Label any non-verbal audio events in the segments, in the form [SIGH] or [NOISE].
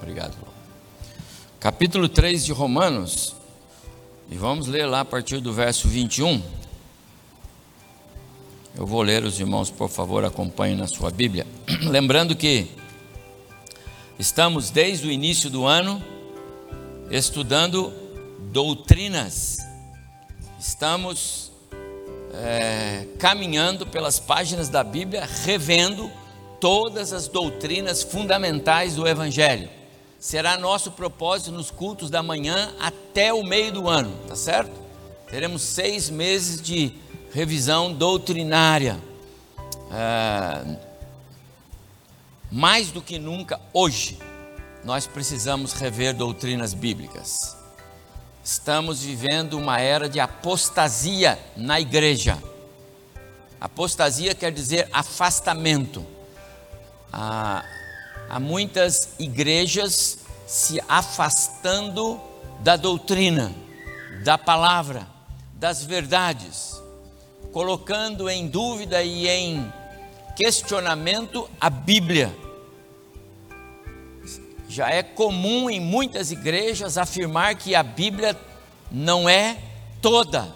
Obrigado. Capítulo 3 de Romanos, e vamos ler lá a partir do verso 21. Eu vou ler, os irmãos, por favor, acompanhem na sua Bíblia. [CLEARS THROAT] Lembrando que estamos desde o início do ano estudando doutrinas, estamos é, caminhando pelas páginas da Bíblia, revendo todas as doutrinas fundamentais do Evangelho será nosso propósito nos cultos da manhã até o meio do ano, tá certo? Teremos seis meses de revisão doutrinária. É, mais do que nunca hoje, nós precisamos rever doutrinas bíblicas. Estamos vivendo uma era de apostasia na igreja. Apostasia quer dizer afastamento. Ah, há muitas igrejas se afastando da doutrina, da palavra, das verdades, colocando em dúvida e em questionamento a Bíblia. Já é comum em muitas igrejas afirmar que a Bíblia não é toda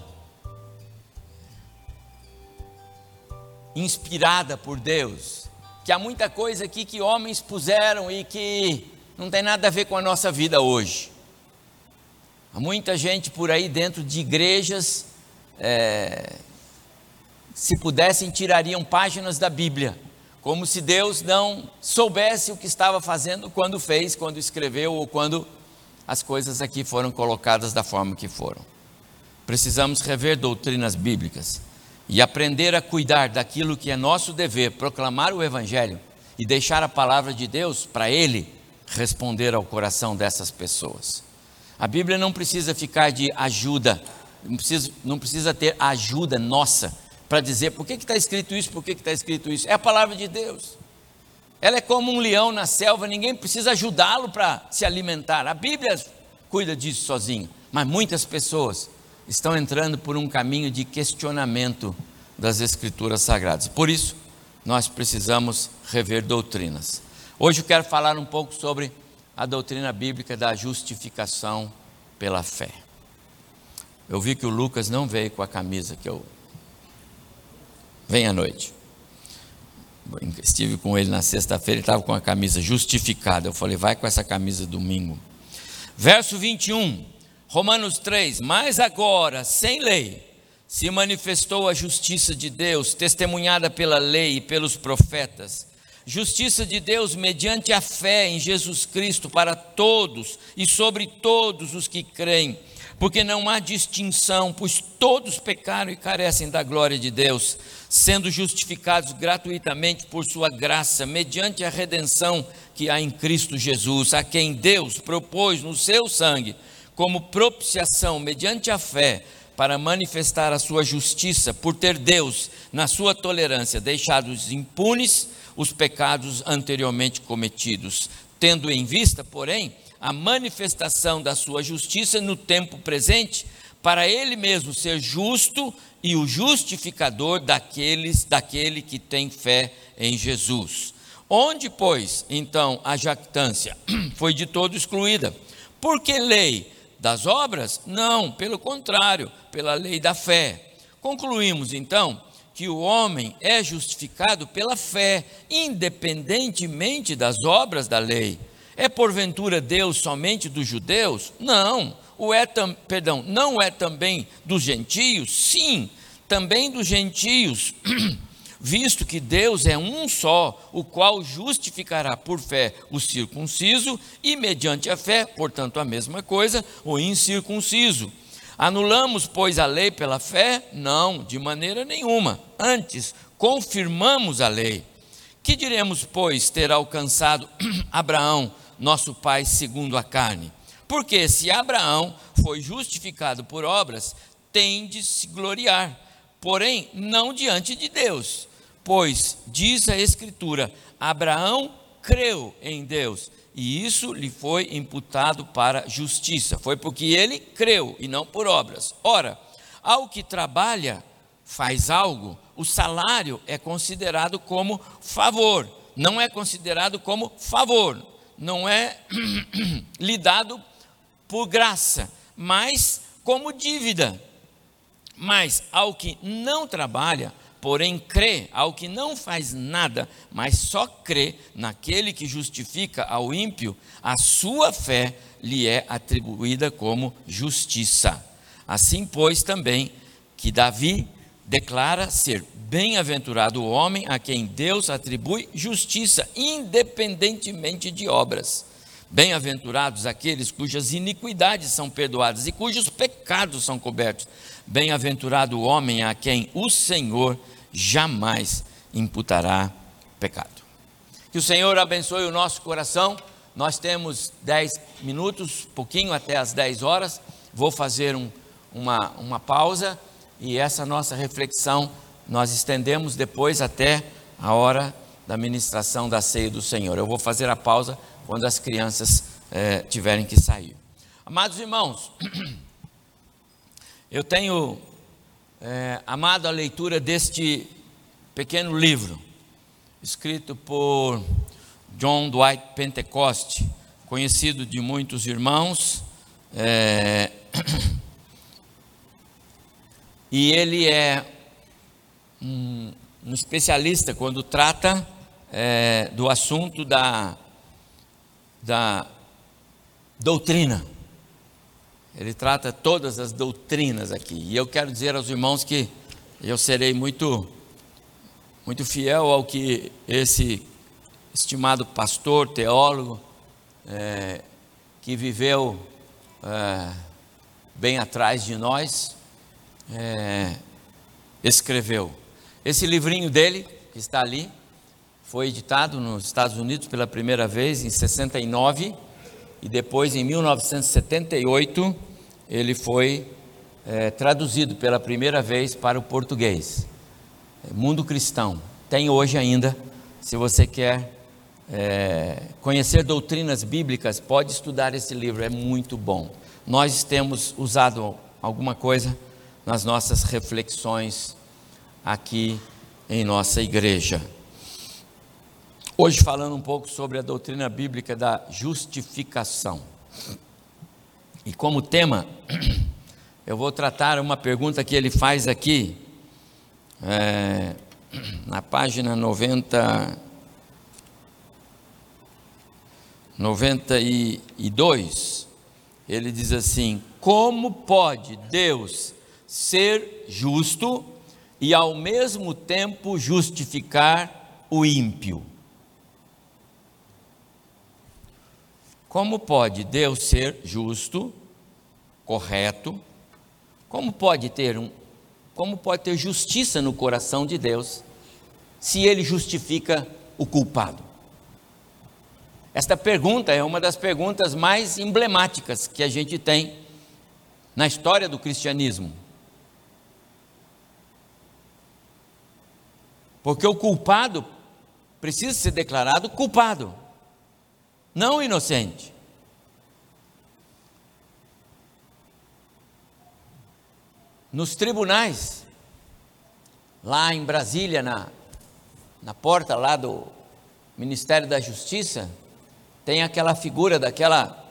inspirada por Deus que há muita coisa aqui que homens puseram e que não tem nada a ver com a nossa vida hoje. Há muita gente por aí dentro de igrejas, é, se pudessem, tirariam páginas da Bíblia, como se Deus não soubesse o que estava fazendo quando fez, quando escreveu ou quando as coisas aqui foram colocadas da forma que foram. Precisamos rever doutrinas bíblicas e aprender a cuidar daquilo que é nosso dever, proclamar o Evangelho e deixar a palavra de Deus para Ele responder ao coração dessas pessoas. A Bíblia não precisa ficar de ajuda, não precisa, não precisa ter ajuda nossa para dizer por que está escrito isso, por que está escrito isso. É a palavra de Deus. Ela é como um leão na selva, ninguém precisa ajudá-lo para se alimentar. A Bíblia cuida disso sozinha, mas muitas pessoas estão entrando por um caminho de questionamento das Escrituras Sagradas. Por isso, nós precisamos rever doutrinas. Hoje eu quero falar um pouco sobre a doutrina bíblica da justificação pela fé. Eu vi que o Lucas não veio com a camisa que eu. Vem à noite. Estive com ele na sexta-feira, ele estava com a camisa justificada. Eu falei, vai com essa camisa domingo. Verso 21. Romanos 3: Mas agora, sem lei, se manifestou a justiça de Deus, testemunhada pela lei e pelos profetas. Justiça de Deus mediante a fé em Jesus Cristo para todos e sobre todos os que creem, porque não há distinção, pois todos pecaram e carecem da glória de Deus, sendo justificados gratuitamente por Sua graça, mediante a redenção que há em Cristo Jesus, a quem Deus propôs no seu sangue como propiciação mediante a fé para manifestar a sua justiça, por ter Deus, na sua tolerância, deixado impunes os pecados anteriormente cometidos, tendo em vista, porém, a manifestação da sua justiça no tempo presente, para ele mesmo ser justo e o justificador daqueles daquele que tem fé em Jesus. Onde, pois, então a jactância [CLEARS THROAT] foi de todo excluída? Por que lei? Das obras? Não, pelo contrário, pela lei da fé. Concluímos então que o homem é justificado pela fé, independentemente das obras da lei. É porventura Deus somente dos judeus? Não. O é tam, perdão, não é também dos gentios? Sim, também dos gentios. [CLEARS THROAT] visto que Deus é um só, o qual justificará por fé o circunciso e mediante a fé, portanto a mesma coisa, o incircunciso. Anulamos, pois, a lei pela fé? Não, de maneira nenhuma. Antes, confirmamos a lei. Que diremos, pois, ter alcançado [CLEARS THROAT] Abraão, nosso pai, segundo a carne? Porque se Abraão foi justificado por obras, tem de se gloriar, porém não diante de Deus. Pois, diz a Escritura: Abraão creu em Deus e isso lhe foi imputado para justiça. Foi porque ele creu e não por obras. Ora, ao que trabalha, faz algo, o salário é considerado como favor, não é considerado como favor, não é [CLEARS THROAT] lhe dado por graça, mas como dívida. Mas ao que não trabalha, porém crê ao que não faz nada, mas só crê naquele que justifica ao ímpio, a sua fé lhe é atribuída como justiça. Assim, pois, também que Davi declara ser bem-aventurado o homem a quem Deus atribui justiça, independentemente de obras. Bem-aventurados aqueles cujas iniquidades são perdoadas e cujos pecados são cobertos. Bem-aventurado o homem a quem o Senhor jamais imputará pecado. Que o Senhor abençoe o nosso coração. Nós temos 10 minutos, pouquinho até as 10 horas. Vou fazer um, uma, uma pausa e essa nossa reflexão nós estendemos depois até a hora da ministração da ceia do Senhor. Eu vou fazer a pausa quando as crianças eh, tiverem que sair. Amados irmãos, [CLEARS THROAT] eu tenho é, amado a leitura deste pequeno livro, escrito por John Dwight Pentecoste, conhecido de muitos irmãos, é, [CLEARS THROAT] e ele é um, um especialista quando trata é, do assunto da, da doutrina. Ele trata todas as doutrinas aqui. E eu quero dizer aos irmãos que eu serei muito, muito fiel ao que esse estimado pastor, teólogo, é, que viveu é, bem atrás de nós, é, escreveu. Esse livrinho dele, que está ali, foi editado nos Estados Unidos pela primeira vez em 69 e depois, em 1978, ele foi é, traduzido pela primeira vez para o português. É, Mundo Cristão. Tem hoje ainda, se você quer é, conhecer doutrinas bíblicas, pode estudar esse livro, é muito bom. Nós temos usado alguma coisa nas nossas reflexões aqui em nossa igreja. Hoje falando um pouco sobre a doutrina bíblica da justificação. E como tema, [CLEARS THROAT] eu vou tratar uma pergunta que ele faz aqui, é, [CLEARS THROAT] na página 90, 92. Ele diz assim: Como pode Deus ser justo e ao mesmo tempo justificar o ímpio? Como pode Deus ser justo, correto? Como pode ter um como pode ter justiça no coração de Deus se ele justifica o culpado? Esta pergunta é uma das perguntas mais emblemáticas que a gente tem na história do cristianismo. Porque o culpado precisa ser declarado culpado não inocente. Nos tribunais, lá em Brasília, na, na porta lá do Ministério da Justiça, tem aquela figura daquela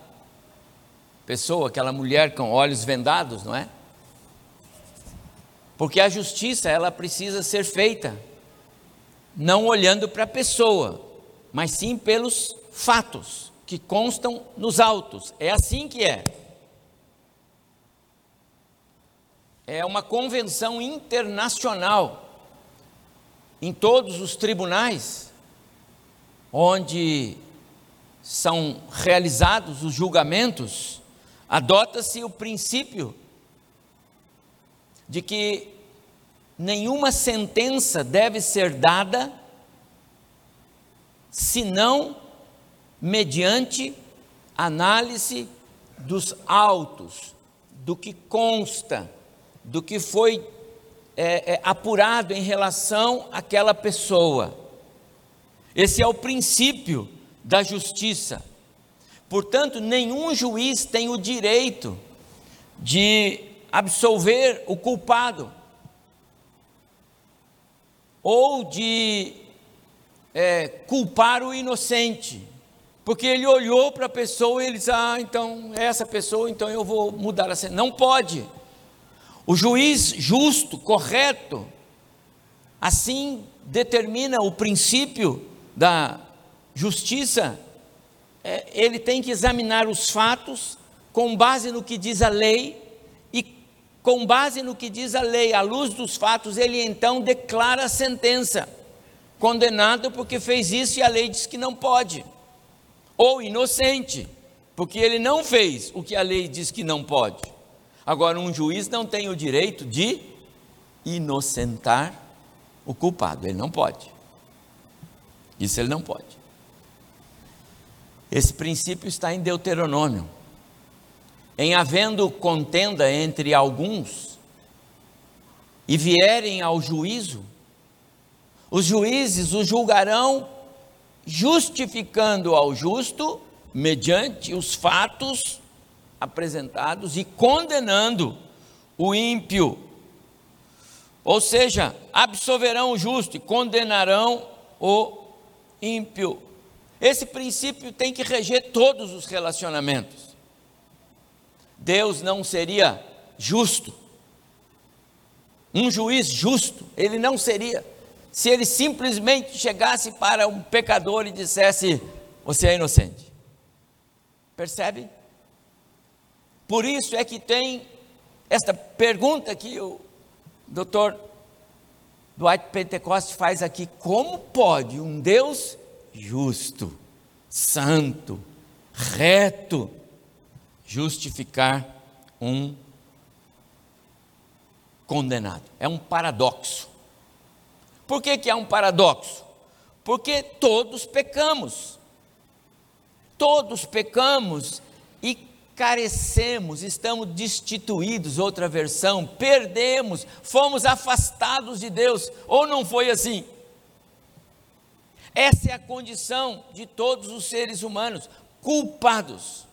pessoa, aquela mulher com olhos vendados, não é? Porque a justiça, ela precisa ser feita não olhando para a pessoa, mas sim pelos fatos que constam nos autos. É assim que é. É uma convenção internacional em todos os tribunais onde são realizados os julgamentos, adota-se o princípio de que nenhuma sentença deve ser dada senão mediante análise dos autos, do que consta, do que foi é, é, apurado em relação àquela pessoa. Esse é o princípio da justiça. Portanto, nenhum juiz tem o direito de absolver o culpado ou de é, culpar o inocente, porque ele olhou para a pessoa e ele disse: Ah, então é essa pessoa, então eu vou mudar a cena. Não pode. O juiz justo, correto, assim determina o princípio da justiça, é, ele tem que examinar os fatos com base no que diz a lei, e com base no que diz a lei, à luz dos fatos, ele então declara a sentença. Condenado porque fez isso e a lei diz que não pode. Ou inocente, porque ele não fez o que a lei diz que não pode. Agora, um juiz não tem o direito de inocentar o culpado, ele não pode. Isso ele não pode. Esse princípio está em Deuteronômio. Em havendo contenda entre alguns e vierem ao juízo, os juízes o julgarão justificando ao justo mediante os fatos apresentados e condenando o ímpio. Ou seja, absolverão o justo e condenarão o ímpio. Esse princípio tem que reger todos os relacionamentos. Deus não seria justo, um juiz justo, ele não seria, se ele simplesmente chegasse para um pecador e dissesse: Você é inocente. Percebe? Por isso é que tem esta pergunta que o doutor Dwight Pentecoste faz aqui: como pode um Deus justo, santo, reto, justificar um condenado? É um paradoxo. Por que, que é um paradoxo? Porque todos pecamos. Todos pecamos e carecemos, estamos destituídos, outra versão, perdemos, fomos afastados de Deus, ou não foi assim? Essa é a condição de todos os seres humanos, culpados.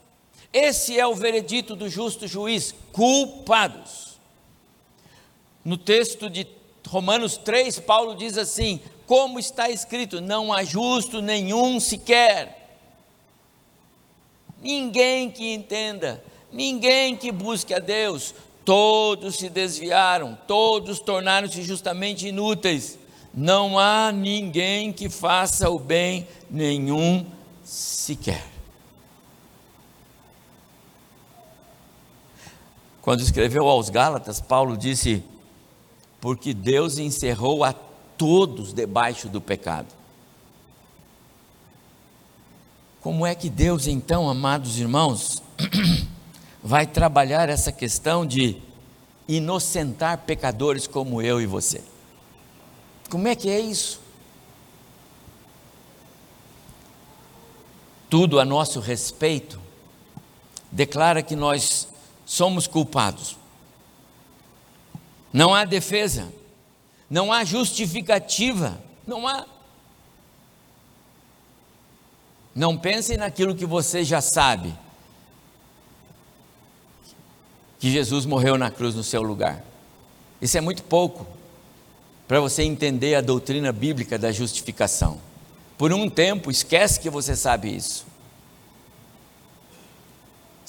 Esse é o veredito do justo juiz, culpados. No texto de Romanos 3, Paulo diz assim: como está escrito, não há justo nenhum sequer ninguém que entenda, ninguém que busque a Deus. Todos se desviaram, todos tornaram-se justamente inúteis. Não há ninguém que faça o bem, nenhum sequer. Quando escreveu aos Gálatas, Paulo disse: Porque Deus encerrou a todos debaixo do pecado. Como é que Deus, então, amados irmãos, [CLEARS THROAT] vai trabalhar essa questão de inocentar pecadores como eu e você? Como é que é isso? Tudo a nosso respeito declara que nós somos culpados. Não há defesa, não há justificativa, não há não pensem naquilo que você já sabe. Que Jesus morreu na cruz no seu lugar. Isso é muito pouco para você entender a doutrina bíblica da justificação. Por um tempo, esquece que você sabe isso.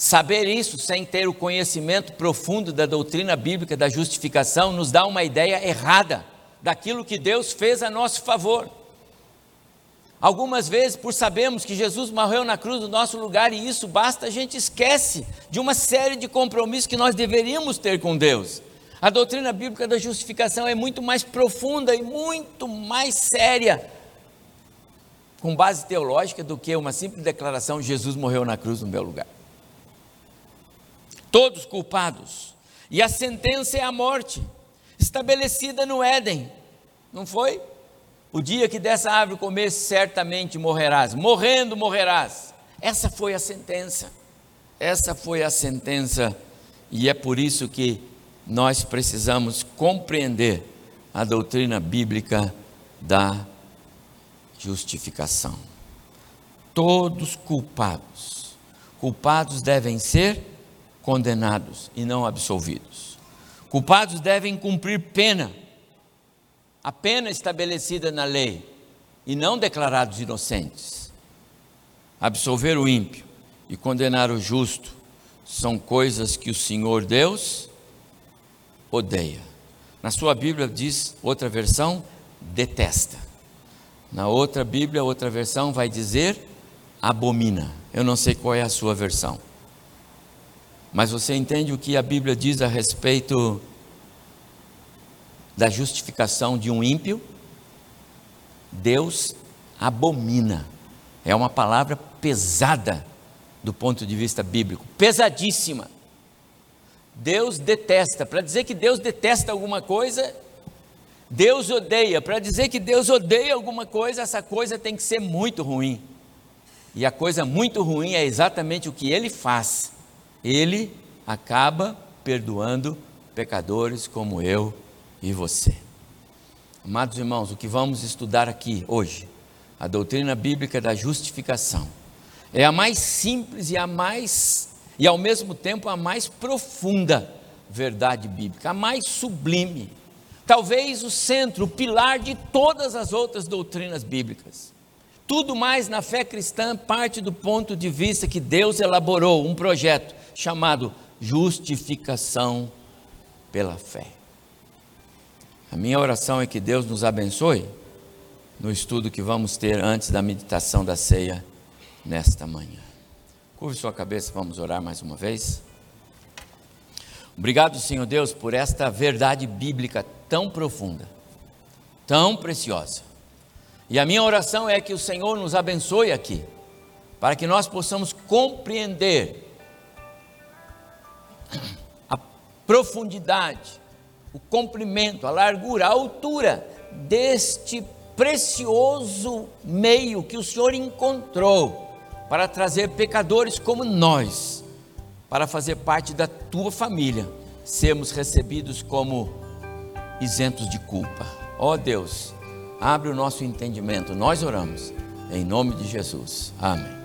Saber isso sem ter o conhecimento profundo da doutrina bíblica da justificação nos dá uma ideia errada daquilo que Deus fez a nosso favor. Algumas vezes, por sabermos que Jesus morreu na cruz no nosso lugar e isso basta, a gente esquece de uma série de compromissos que nós deveríamos ter com Deus. A doutrina bíblica da justificação é muito mais profunda e muito mais séria, com base teológica, do que uma simples declaração: Jesus morreu na cruz no meu lugar. Todos culpados, e a sentença é a morte. estabelecida no Éden, não foi? O dia que dessa árvore comer, certamente morrerás. Morrendo, morrerás. Essa foi a sentença. Essa foi a sentença. E é por isso que nós precisamos compreender a doutrina bíblica da justificação. Todos culpados. Culpados devem ser condenados e não absolvidos. Culpados devem cumprir pena, a pena estabelecida na lei, e não declarados inocentes. Absolver o ímpio e condenar o justo são coisas que o Senhor Deus odeia. Na sua Bíblia diz, outra versão, detesta. Na outra Bíblia, outra versão vai dizer abomina. Eu não sei qual é a sua versão. Mas você entende o que a Bíblia diz a respeito da justificação de um ímpio? Deus abomina. É uma palavra pesada do ponto de vista bíblico, pesadíssima. Deus detesta. Para dizer que Deus detesta alguma coisa, Deus odeia. Para dizer que Deus odeia alguma coisa, essa coisa tem que ser muito ruim. E a coisa muito ruim é exatamente o que ele faz. Ele acaba perdoando pecadores como eu e você. Amados irmãos, o que vamos estudar aqui hoje, a doutrina bíblica da justificação, é a mais simples e a mais e ao mesmo tempo a mais profunda verdade bíblica, a mais sublime, talvez o centro, o pilar de todas as outras doutrinas bíblicas. Tudo mais na fé cristã parte do ponto de vista que Deus elaborou um projeto chamado justificação pela fé. A minha oração é que Deus nos abençoe no estudo que vamos ter antes da meditação da ceia nesta manhã. Curve sua cabeça, vamos orar mais uma vez. Obrigado, Senhor Deus, por esta verdade bíblica tão profunda, tão preciosa. E a minha oração é que o Senhor nos abençoe aqui, para que nós possamos compreender a profundidade, o comprimento, a largura, a altura deste precioso meio que o Senhor encontrou para trazer pecadores como nós, para fazer parte da tua família, sermos recebidos como isentos de culpa. Ó oh Deus, abre o nosso entendimento, nós oramos, em nome de Jesus. Amém.